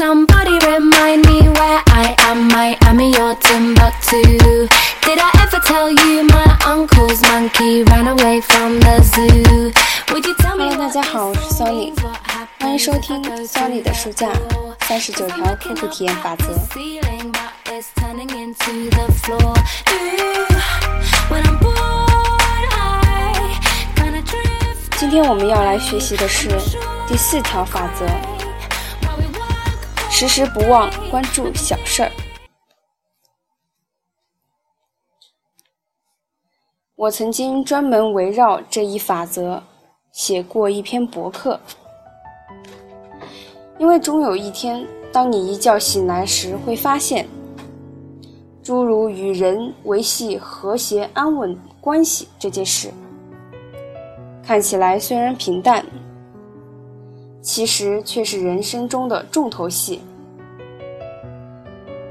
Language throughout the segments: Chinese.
Somebody remind me where I am. Miami or Timbuktu. Did I ever tell you my uncle's monkey ran away from the zoo? Would you tell me Hello，大家好，我是 Sony，what happened 欢迎收听 goes Sony 的书架 before? 三十九条客户体验法则。Ceiling, but it's turning into the floor. When I'm bored, I kinda drift 今天我们要来学习的是第四条法则：while we walk 时时不忘关注小事儿。我曾经专门围绕这一法则写过一篇博客，因为终有一天，当你一觉醒来时，会发现，诸如与人维系和谐安稳关系这件事，看起来虽然平淡，其实却是人生中的重头戏。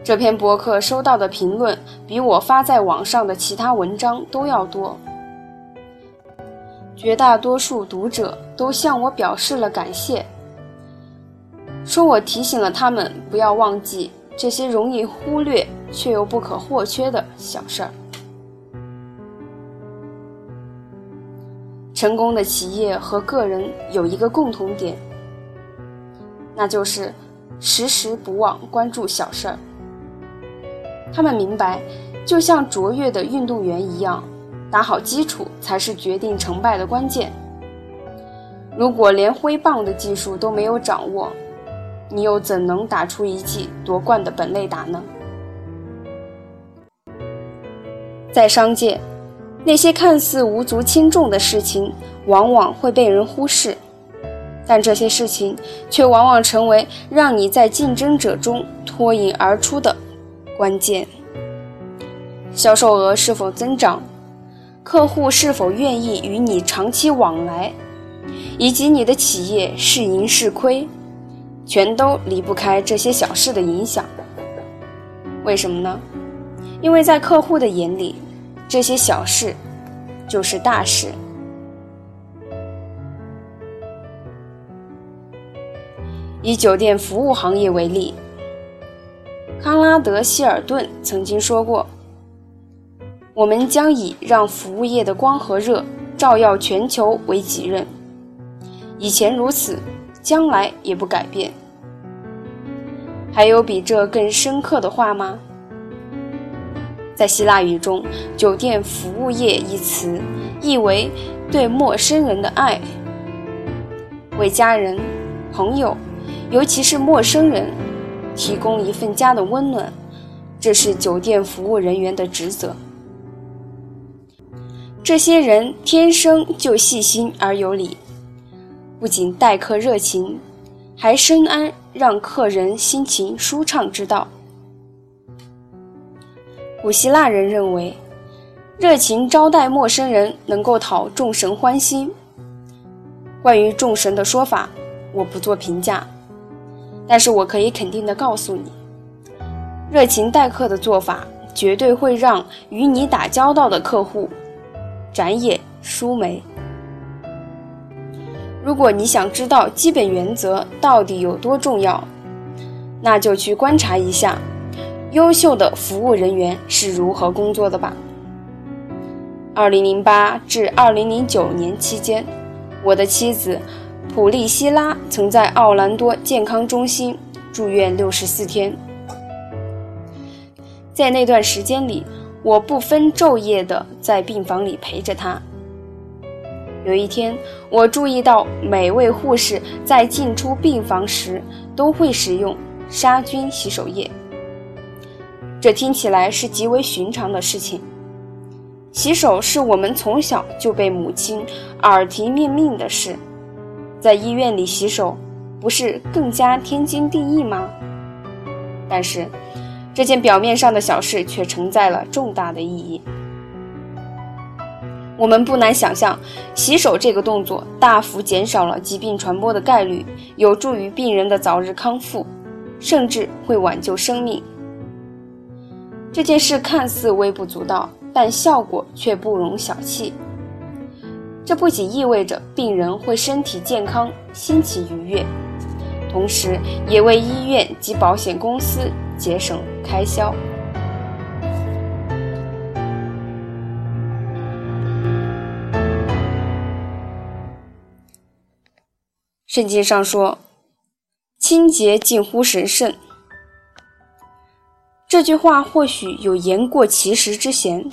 这篇博客收到的评论比我发在网上的其他文章都要多，绝大多数读者都向我表示了感谢，说我提醒了他们不要忘记这些容易忽略却又不可或缺的小事儿。成功的企业和个人有一个共同点，那就是时时不忘关注小事儿。他们明白，就像卓越的运动员一样，打好基础才是决定成败的关键。如果连挥棒的技术都没有掌握，你又怎能打出一记夺冠的本垒打呢？在商界，那些看似无足轻重的事情，往往会被人忽视，但这些事情却往往成为让你在竞争者中脱颖而出的关键。销售额是否增长，客户是否愿意与你长期往来，以及你的企业是盈是亏，全都离不开这些小事的影响。为什么呢？因为在客户的眼里，这些小事就是大事。以酒店服务行业为例，康拉德·希尔顿曾经说过：“我们将以让服务业的光和热照耀全球为己任，以前如此，将来也不改变。”还有比这更深刻的话吗？在希腊语中，“酒店服务业”一词意为对陌生人的爱，为家人、朋友，尤其是陌生人，提供一份家的温暖，这是酒店服务人员的职责。这些人天生就细心而有礼，不仅待客热情，还深谙让客人心情舒畅之道。古希腊人认为，热情招待陌生人能够讨众神欢心。关于众神的说法，我不做评价，但是我可以肯定的告诉你，热情待客的做法绝对会让与你打交道的客户展眼舒眉。如果你想知道基本原则到底有多重要，那就去观察一下。优秀的服务人员是如何工作的吧？二零零八至二零零九年期间，我的妻子普利希拉曾在奥兰多健康中心住院六十四天。在那段时间里，我不分昼夜地在病房里陪着她。有一天，我注意到每位护士在进出病房时都会使用杀菌洗手液。这听起来是极为寻常的事情。洗手是我们从小就被母亲耳提面命的事，在医院里洗手，不是更加天经地义吗？但是，这件表面上的小事却承载了重大的意义。我们不难想象，洗手这个动作大幅减少了疾病传播的概率，有助于病人的早日康复，甚至会挽救生命。这件事看似微不足道，但效果却不容小觑。这不仅意味着病人会身体健康、心情愉悦，同时也为医院及保险公司节省开销。圣经上说：“清洁近乎神圣。”这句话或许有言过其实之嫌，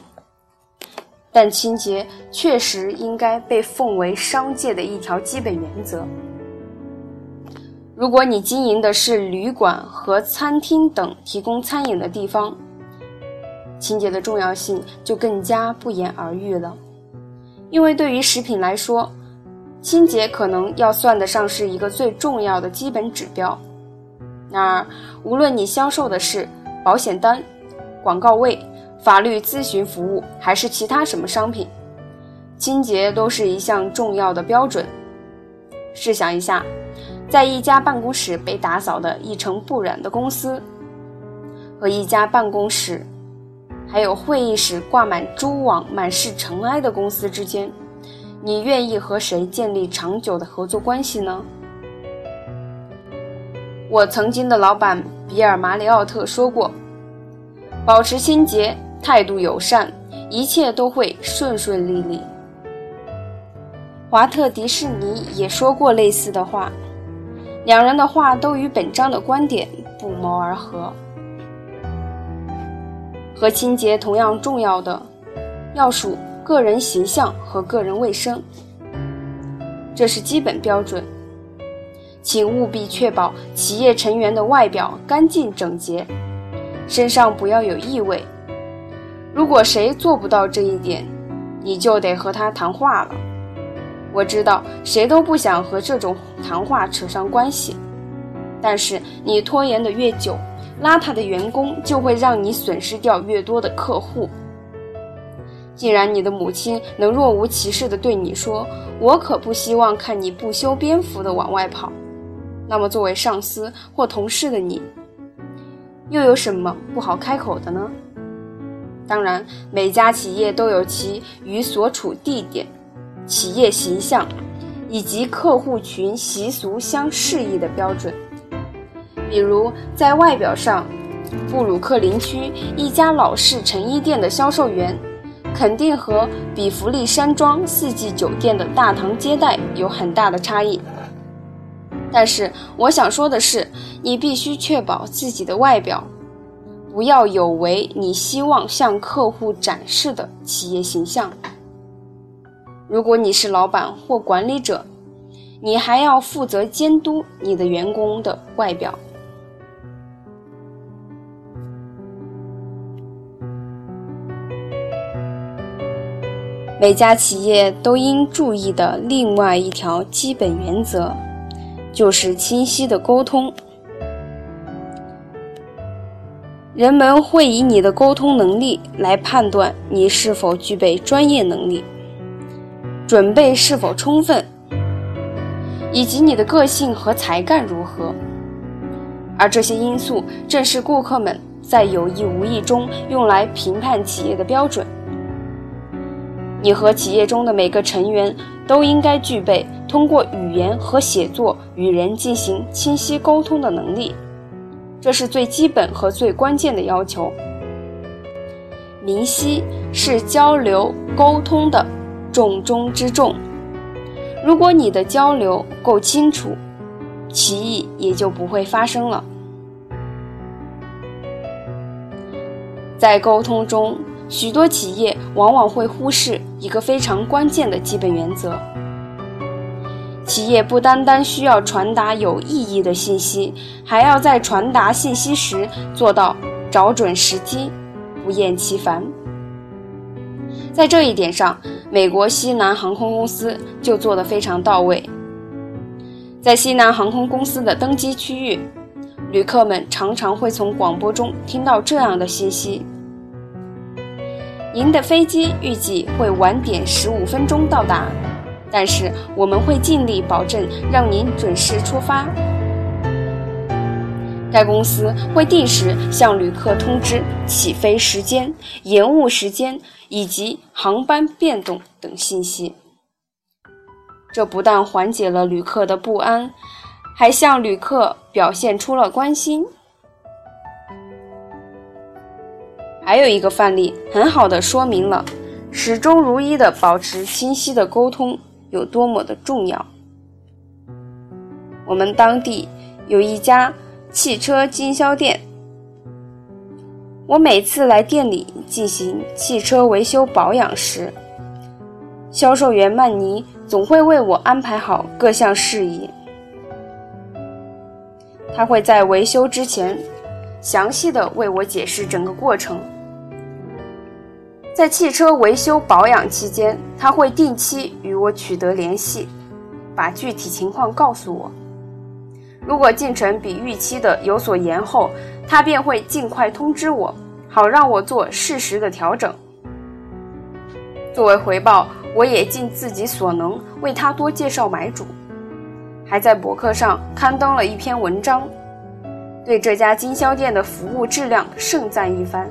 但清洁确实应该被奉为商界的一条基本原则。如果你经营的是旅馆和餐厅等提供餐饮的地方，清洁的重要性就更加不言而喻了。因为对于食品来说，清洁可能要算得上是一个最重要的基本指标。然而，无论你销售的是保险单、广告位、法律咨询服务，还是其他什么商品，清洁都是一项重要的标准。试想一下，在一家办公室被打扫的一尘不染的公司，和一家办公室还有会议室挂满蛛网、满是尘埃的公司之间，你愿意和谁建立长久的合作关系呢？我曾经的老板比尔·马里奥特说过：“保持清洁，态度友善，一切都会顺顺利利。”华特·迪士尼也说过类似的话，两人的话都与本章的观点不谋而合。和清洁同样重要的，要数个人形象和个人卫生，这是基本标准。请务必确保企业成员的外表干净整洁，身上不要有异味。如果谁做不到这一点，你就得和他谈话了。我知道谁都不想和这种谈话扯上关系，但是你拖延的越久，邋遢的员工就会让你损失掉越多的客户。既然你的母亲能若无其事地对你说：“我可不希望看你不修边幅地往外跑。”那么，作为上司或同事的你，又有什么不好开口的呢？当然，每家企业都有其与所处地点、企业形象以及客户群习俗相适宜的标准。比如，在外表上，布鲁克林区一家老式成衣店的销售员，肯定和比弗利山庄四季酒店的大堂接待有很大的差异。但是我想说的是，你必须确保自己的外表不要有违你希望向客户展示的企业形象。如果你是老板或管理者，你还要负责监督你的员工的外表。每家企业都应注意的另外一条基本原则。就是清晰的沟通，人们会以你的沟通能力来判断你是否具备专业能力，准备是否充分，以及你的个性和才干如何。而这些因素正是顾客们在有意无意中用来评判企业的标准。你和企业中的每个成员都应该具备通过语言和写作与人进行清晰沟通的能力，这是最基本和最关键的要求。明晰是交流沟通的重中之重。如果你的交流够清楚，歧义也就不会发生了。在沟通中。许多企业往往会忽视一个非常关键的基本原则：企业不单单需要传达有意义的信息，还要在传达信息时做到找准时机，不厌其烦。在这一点上，美国西南航空公司就做得非常到位。在西南航空公司的登机区域，旅客们常常会从广播中听到这样的信息。您的飞机预计会晚点十五分钟到达，但是我们会尽力保证让您准时出发。该公司会定时向旅客通知起飞时间、延误时间以及航班变动等信息。这不但缓解了旅客的不安，还向旅客表现出了关心。还有一个范例，很好的说明了始终如一的保持清晰的沟通有多么的重要。我们当地有一家汽车经销店，我每次来店里进行汽车维修保养时，销售员曼尼总会为我安排好各项事宜。他会在维修之前详细的为我解释整个过程。在汽车维修保养期间，他会定期与我取得联系，把具体情况告诉我。如果进程比预期的有所延后，他便会尽快通知我，好让我做适时的调整。作为回报，我也尽自己所能为他多介绍买主。还在博客上刊登了一篇文章，对这家经销店的服务质量盛赞一番。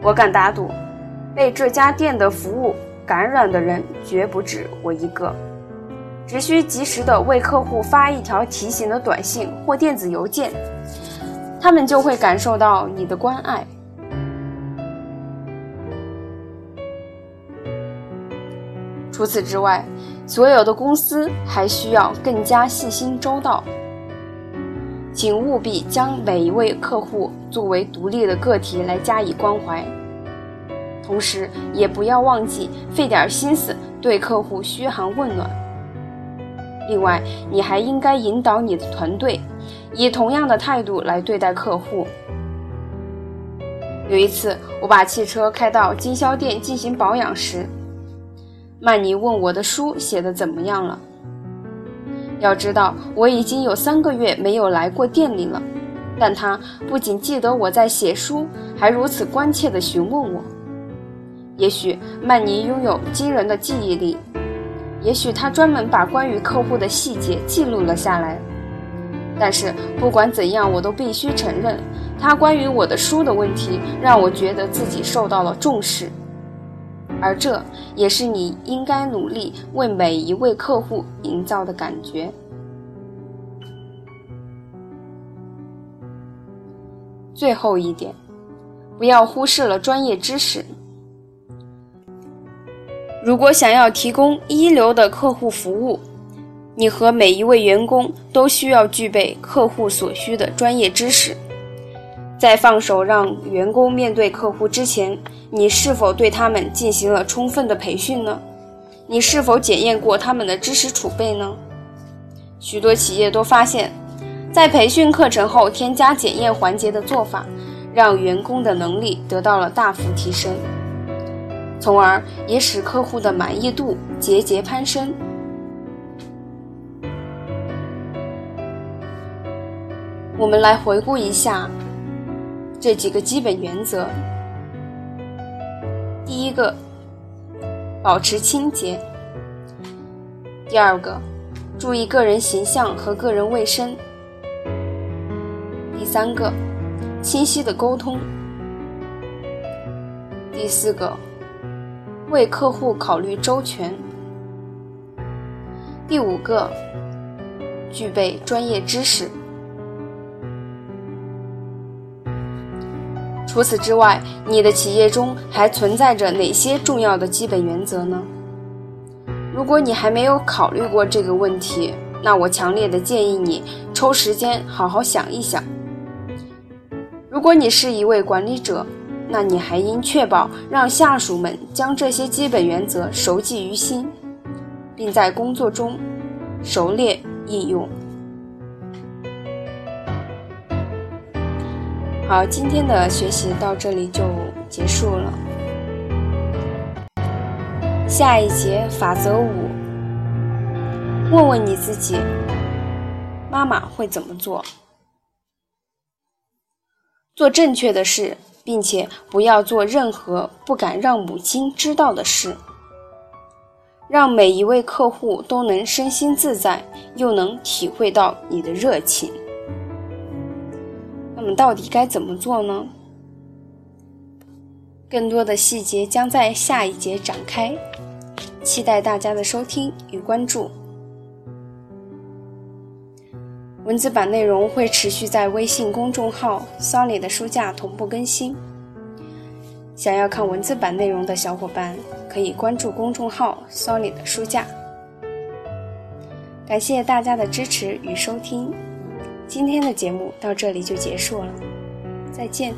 我敢打赌，被这家店的服务感染的人绝不止我一个。只需及时的为客户发一条提醒的短信或电子邮件，他们就会感受到你的关爱。除此之外，所有的公司还需要更加细心周到。请务必将每一位客户作为独立的个体来加以关怀，同时也不要忘记费点心思对客户嘘寒问暖。另外，你还应该引导你的团队以同样的态度来对待客户。有一次，我把汽车开到经销店进行保养时。曼尼问我的书写的怎么样了？要知道我已经有三个月没有来过店里了，但他不仅记得我在写书，还如此关切地询问我。也许曼尼拥有惊人的记忆力，也许他专门把关于客户的细节记录了下来。但是不管怎样，我都必须承认，他关于我的书的问题让我觉得自己受到了重视。而这也是你应该努力为每一位客户营造的感觉。最后一点，不要忽视了专业知识。如果想要提供一流的客户服务，你和每一位员工都需要具备客户所需的专业知识。在放手让员工面对客户之前，你是否对他们进行了充分的培训呢？你是否检验过他们的知识储备呢？许多企业都发现，在培训课程后添加检验环节的做法，让员工的能力得到了大幅提升，从而也使客户的满意度节节攀升。我们来回顾一下。这几个基本原则：第一个，保持清洁；第二个，注意个人形象和个人卫生；第三个，清晰的沟通；第四个，为客户考虑周全；第五个，具备专业知识。除此之外，你的企业中还存在着哪些重要的基本原则呢？如果你还没有考虑过这个问题，那我强烈的建议你抽时间好好想一想。如果你是一位管理者，那你还应确保让下属们将这些基本原则熟记于心，并在工作中熟练应用。好，今天的学习到这里就结束了。下一节法则五，问问你自己，妈妈会怎么做？做正确的事，并且不要做任何不敢让母亲知道的事，让每一位客户都能身心自在，又能体会到你的热情。那么到底该怎么做呢？更多的细节将在下一节展开，期待大家的收听与关注。文字版内容会持续在微信公众号 “Sony 的书架”同步更新。想要看文字版内容的小伙伴，可以关注公众号 “Sony 的书架”。感谢大家的支持与收听，今天的节目到这里就结束了，再见。